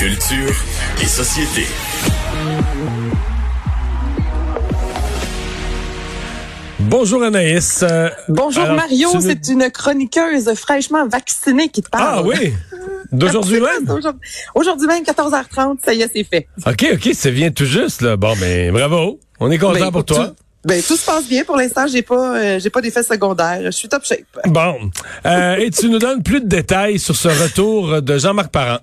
Culture et société. Bonjour Anaïs. Euh, Bonjour alors, Mario, tu c'est une chroniqueuse fraîchement vaccinée qui te parle. Ah oui, d'aujourd'hui même? Aujourd'hui même, 14h30, ça y est, c'est fait. OK, OK, ça vient tout juste là. Bon, ben bravo. On est content Ben, pour toi. Tout, ben, tout se passe bien pour l'instant. J'ai pas, euh, j'ai pas d'effet secondaire. Je suis top shape. Bon, Euh, et tu nous donnes plus de détails sur ce retour de Jean-Marc Parent.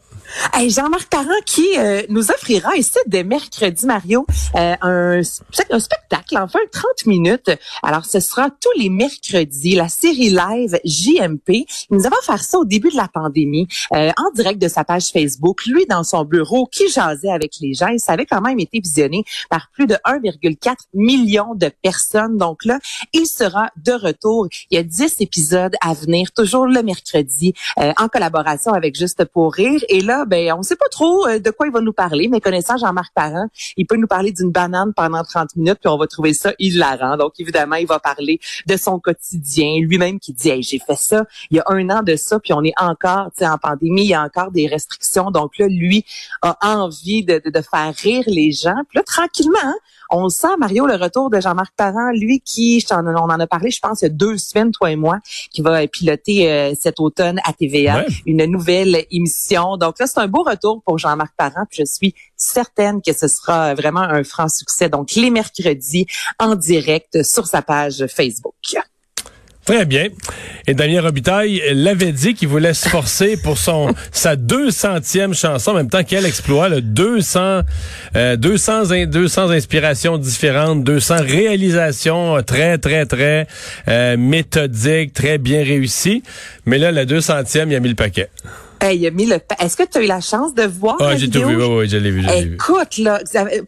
Hey, Jean-Marc Parent qui euh, nous offrira ici dès mercredi, Mario, euh, un, un spectacle, enfin 30 minutes. Alors, ce sera tous les mercredis, la série live JMP. Il nous avait offert ça au début de la pandémie, euh, en direct de sa page Facebook. Lui, dans son bureau, qui jasait avec les gens. Et ça avait quand même été visionné par plus de 1,4 million de personnes. Donc là, il sera de retour. Il y a 10 épisodes à venir, toujours le mercredi, euh, en collaboration avec Juste pour rire. Et là, ben, on sait pas trop euh, de quoi il va nous parler, mais connaissant Jean-Marc Parent, il peut nous parler d'une banane pendant 30 minutes, puis on va trouver ça hilarant. Donc, évidemment, il va parler de son quotidien, lui-même qui dit, hey, j'ai fait ça il y a un an de ça, puis on est encore, en pandémie, il y a encore des restrictions. Donc là, lui a envie de faire rire les gens. Puis là, tranquillement, hein, on sent, Mario, le retour de Jean-Marc Parent, lui qui, je on en a parlé, je pense, il y a deux semaines, toi et moi, qui va piloter euh, cet automne à TVA Ouais. une nouvelle émission. Donc là, c'est un beau retour pour Jean-Marc Parent. Puis je suis certaine que ce sera vraiment un franc succès. Donc les mercredis en direct sur sa page Facebook. Très bien. Et Damien Robitaille l'avait dit qu'il voulait se forcer pour son sa 200e chanson, en même temps quel exploit, le 200 euh, 200 in- 200 inspirations différentes, 200 réalisations euh, très très très euh, méthodiques, très bien réussies. Mais là la 200e, il a mis le paquet. Hey, il a mis le. Est-ce que tu as eu la chance de voir Ah, la j'ai tout vu, oui, oui, je l'ai vu, je. Écoute, là,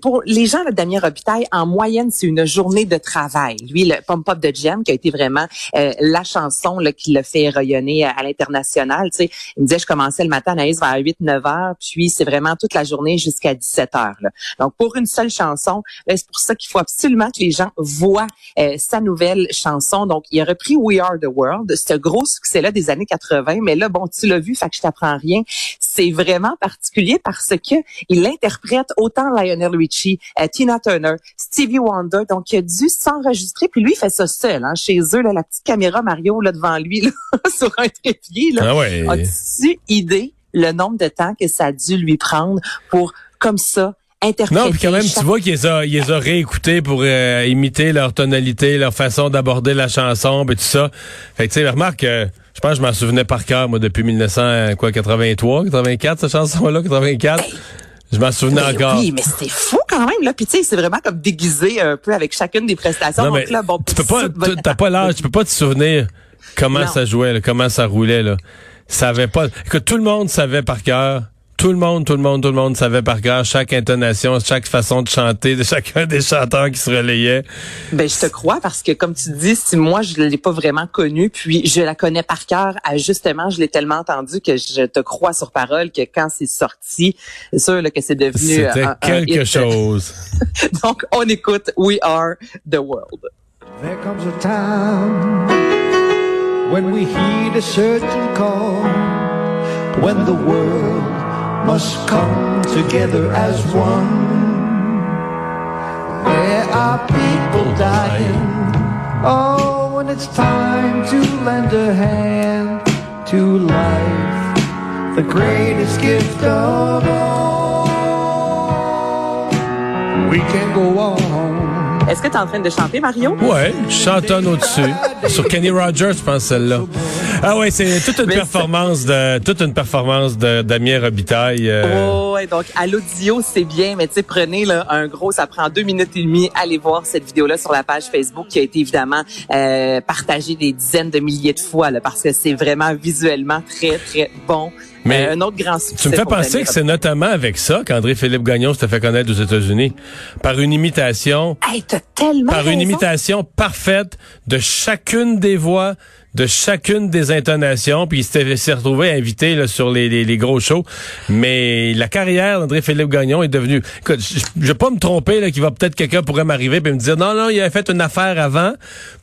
pour les gens de Damien Robitaille, en moyenne, c'est une journée de travail. Lui, le Pump Up de Jam, qui a été vraiment euh, la chanson là, qui l'a fait rayonner à, à l'international. Tu sais, il me disait, je commençais le matin, Anaïs, vers 8-9 heures, puis c'est vraiment toute la journée jusqu'à 17 heures. Là. Donc, pour une seule chanson, c'est pour ça qu'il faut absolument que les gens voient euh, sa nouvelle chanson. Donc, il a repris We Are the World, ce gros succès-là des années 80. Mais là, bon, tu l'as vu, fait que je t'apprends rien. C'est vraiment particulier parce que il interprète autant Lionel Richie, euh, Tina Turner, Stevie Wonder. Donc, il a dû s'enregistrer. Puis lui, il fait ça seul, hein, chez eux, là, la petite caméra Mario là devant lui, là, sur un trépied. Là. Ah ouais. As-tu idée le nombre de temps que ça a dû lui prendre pour, comme ça, interpréter Non, puis quand même, chaque tu vois qu'ils les a, ils a réécoutés pour euh, imiter leur tonalité, leur façon d'aborder la chanson, et tout ça. Fait que tu sais, remarque, euh, je pense que je m'en souvenais par cœur, moi, depuis 1983, 84, cette chanson-là, 84. Je m'en souvenais Mais encore. Oui, mais c'était fou quand même là. Puis tu sais, c'est vraiment comme déguisé un peu avec chacune des prestations. Non, Donc mais là, bon, tu peux pas, t'as pas l'âge, tu peux pas te souvenir comment Non. ça jouait, là, comment ça roulait, là. Ça avait pas, que tout le monde savait par cœur. Tout le monde, tout le monde, tout le monde savait par cœur chaque intonation, chaque façon de chanter de chacun des chanteurs qui se relayaient. Ben, je te crois parce que, comme tu dis, si moi, je l'ai pas vraiment connue, puis je la connais par cœur, à justement, je l'ai tellement entendu que je te crois sur parole que quand c'est sorti, c'est sûr là, que c'est devenu C'était un, un quelque hit. chose. Donc, on écoute We Are the World. There comes a time when we heed a certain call, when the world must come together as one. There are people dying. Oh, when it's time to lend a hand to life, the greatest gift of all. We can go on. Est-ce que tu es en train de chanter, Mario? Ouais, je chantonne au-dessus. Sur Kenny Rogers, je pense celle-là. Ah ouais, c'est toute une Mais performance de toute une performance de Damien Robitaille. euh, Oh, ouais, donc à l'audio, c'est bien, mais tu sais, prenez là, un gros, ça prend deux minutes et demie. Allez voir cette vidéo-là sur la page Facebook qui a été évidemment euh, partagée des dizaines de milliers de fois là, parce que c'est vraiment visuellement très, très bon. Mais Euh, un autre grand succès. Tu me fais penser que c'est notamment avec ça qu'André-Philippe Gagnon s'était fait connaître aux États-Unis. Par une imitation, Hey, t'as tellement par une imitation parfaite de chacune des voix de chacune des intonations, puis il s'est retrouvé invité sur les, gros shows. Mais la carrière d'André-Philippe Gagnon est devenue... Écoute, je, je vais pas me tromper là, qu'il va peut-être quelqu'un pourrait m'arriver et me dire, non, non, il avait fait une affaire avant.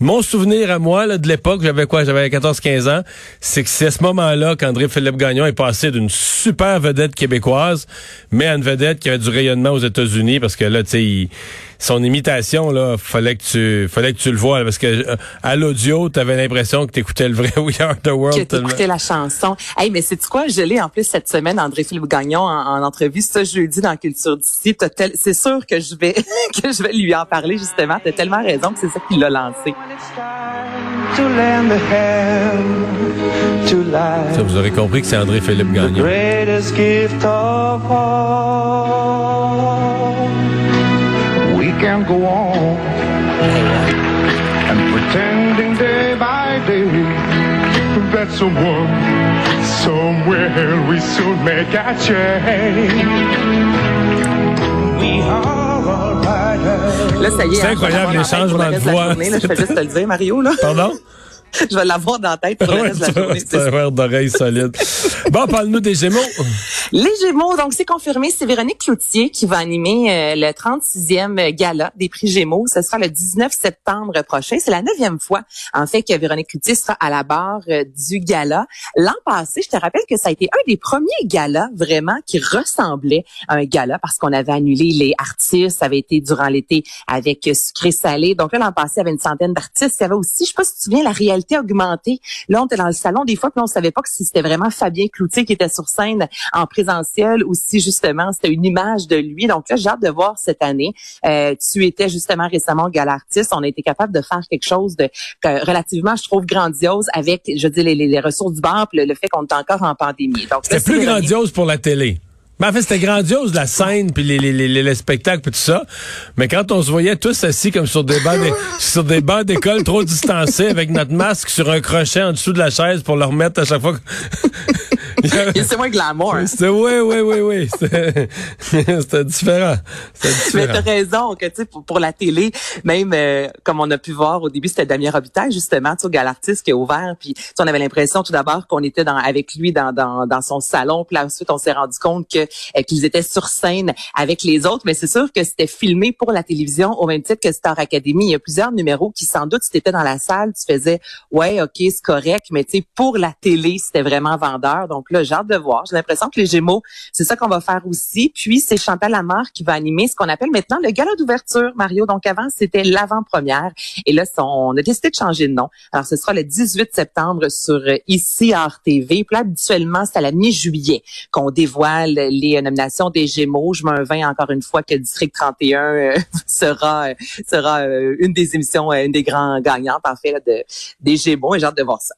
Mon souvenir à moi de l'époque, j'avais quoi, j'avais 14-15 ans, c'est que c'est à ce moment-là qu'André-Philippe Gagnon est passé d'une super vedette québécoise, mais à une vedette qui avait du rayonnement aux États-Unis, parce que là, tu sais, son imitation là, fallait que tu fallait que tu le vois parce que euh, à l'audio, tu avais l'impression que tu écoutais le vrai We Are the World. Que écoutais la chanson. Hey, mais c'est quoi, je l'ai en plus cette semaine André Philippe Gagnon en, entrevue ce jeudi dans Culture d'ici. C'est sûr que je vais que je vais lui en parler justement, tu as tellement raison que c'est ça qui l'a lancé. Ça, vous aurez compris que c'est André Philippe Gagnon. Go on and pretending day by day that someone somewhere we soon make a change. We are Là, ça y est. C'est hein, incroyable les changements de voix. je fais juste te le dire, Mario. Là. Pardon? je vais l'avoir dans la tête pour le reste de la journée. C'est un verre d'oreille solide. bon, parle-nous des Gémeaux. Les Gémeaux, donc c'est confirmé, c'est Véronique Cloutier qui va animer euh, le 36e gala des prix Gémeaux. Ce sera le 19 septembre prochain. C'est la neuvième fois, en fait, que Véronique Cloutier sera à la barre euh, du gala. L'an passé, je te rappelle que ça a été un des premiers galas vraiment qui ressemblait à un gala parce qu'on avait annulé les artistes. Ça avait été durant l'été avec Sucré Salé. Donc là, l'an passé, il y avait une centaine d'artistes. Il y avait aussi, je sais pas si tu te souviens, la réalité augmentée. Là, on était dans le salon des fois, puis on savait pas si c'était vraiment Fabien Cloutier qui était sur scène en présentiel ou si justement c'était une image de lui. Donc là, j'ai hâte de voir cette année. Euh, tu étais justement récemment Galartiste. On a été capable de faire quelque chose de relativement, je trouve, grandiose avec, je dis, les, les, ressources du bar, puis le, fait qu'on est encore en pandémie. Donc c'était plus grandiose pour la télé. Mais en fait, c'était grandiose, la scène, puis les, les, les, les spectacles, puis tout ça. Mais quand on se voyait tous assis comme sur des bancs, sur des bancs d'école trop distancés, avec notre masque sur un crochet en dessous de la chaise pour le remettre à chaque fois. c'est moins glamour. C'était, oui, oui, oui, oui. C'était différent. différent. Mais t'as raison que, tu sais, pour, pour, la télé, même euh, comme on a pu voir au début, c'était Damien Robitaille, justement, tu sais, au Galartiste qui a ouvert. Puis, on avait l'impression tout d'abord qu'on était dans, avec lui dans, dans, dans son salon. Puis là, ensuite, on s'est rendu compte que euh, qu'ils étaient sur scène avec les autres. Mais c'est sûr que c'était filmé pour la télévision au même titre que Star Academy. Il y a plusieurs numéros qui, sans doute, si tu étais dans la salle, tu faisais, ouais, OK, c'est correct. Mais tu sais, pour la télé, c'était vraiment vendeur. Donc là, j'ai hâte de voir. J'ai l'impression que les Gémeaux, c'est ça qu'on va faire aussi. Puis, c'est Chantal Lamarre qui va animer ce qu'on appelle maintenant le gala d'ouverture, Mario. Donc, avant, c'était l'avant-première. Et là, on a décidé de changer de nom. Alors, ce sera le 18 septembre sur euh, ici RTV. Puis là, habituellement, c'est à la mi-juillet qu'on dévoile les nominations des Gémeaux. Je m'en encore une fois que District 31 euh, sera sera euh, une des émissions, une des grands gagnantes en fait de, des Gémeaux. Et j'ai hâte de voir ça.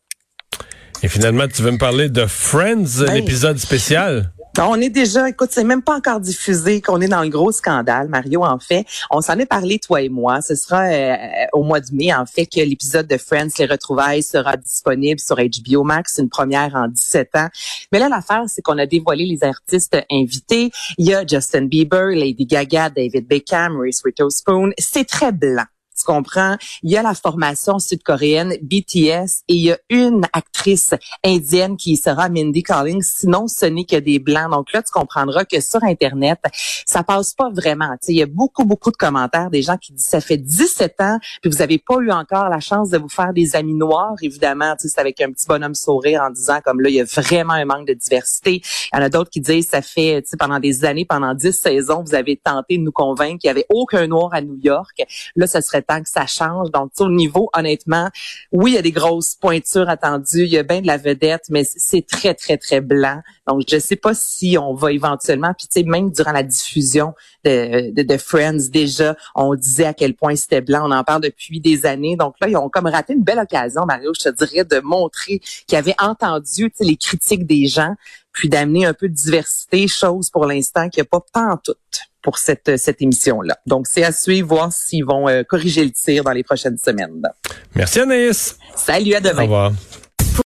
Et finalement, tu veux me parler de Friends, ben, l'épisode spécial? On est déjà, écoute, c'est même pas encore diffusé qu'on est dans le gros scandale, Mario, en fait. On s'en est parlé, toi et moi. Ce sera euh, au mois de mai, en fait, que l'épisode de Friends, Les Retrouvailles, sera disponible sur HBO Max, une première en 17 ans. Mais là, l'affaire, c'est qu'on a dévoilé les artistes invités. Il y a Justin Bieber, Lady Gaga, David Beckham, Reese Witherspoon. C'est très blanc. Tu comprends? Il y a la formation sud-coréenne BTS et il y a une actrice indienne qui sera Mindy Collins. Sinon, ce n'est que des blancs. Donc là, tu comprendras que sur Internet, ça passe pas vraiment. Tu il y a beaucoup, beaucoup de commentaires des gens qui disent ça fait 17 ans puis vous avez pas eu encore la chance de vous faire des amis noirs. Évidemment, tu c'est avec un petit bonhomme sourire en disant comme là, il y a vraiment un manque de diversité. Il y en a d'autres qui disent ça fait, tu pendant des années, pendant 10 saisons, vous avez tenté de nous convaincre qu'il y avait aucun noir à New York. Là, ce serait que ça change. Donc, au niveau, honnêtement, oui, il y a des grosses pointures attendues, il y a bien de la vedette, mais c'est très, très, très blanc. Donc, je sais pas si on va éventuellement, puis tu sais, même durant la diffusion de, de, de, Friends, déjà, on disait à quel point c'était blanc. On en parle depuis des années. Donc là, ils ont comme raté une belle occasion, Mario, je te dirais, de montrer qu'ils avaient entendu les critiques des gens, puis d'amener un peu de diversité, chose pour l'instant qui n'y a pas tant tout pour cette, cette émission-là. Donc, c'est à suivre, voir s'ils vont euh, corriger le tir dans les prochaines semaines. Merci Anaïs. Salut, à demain. Au revoir.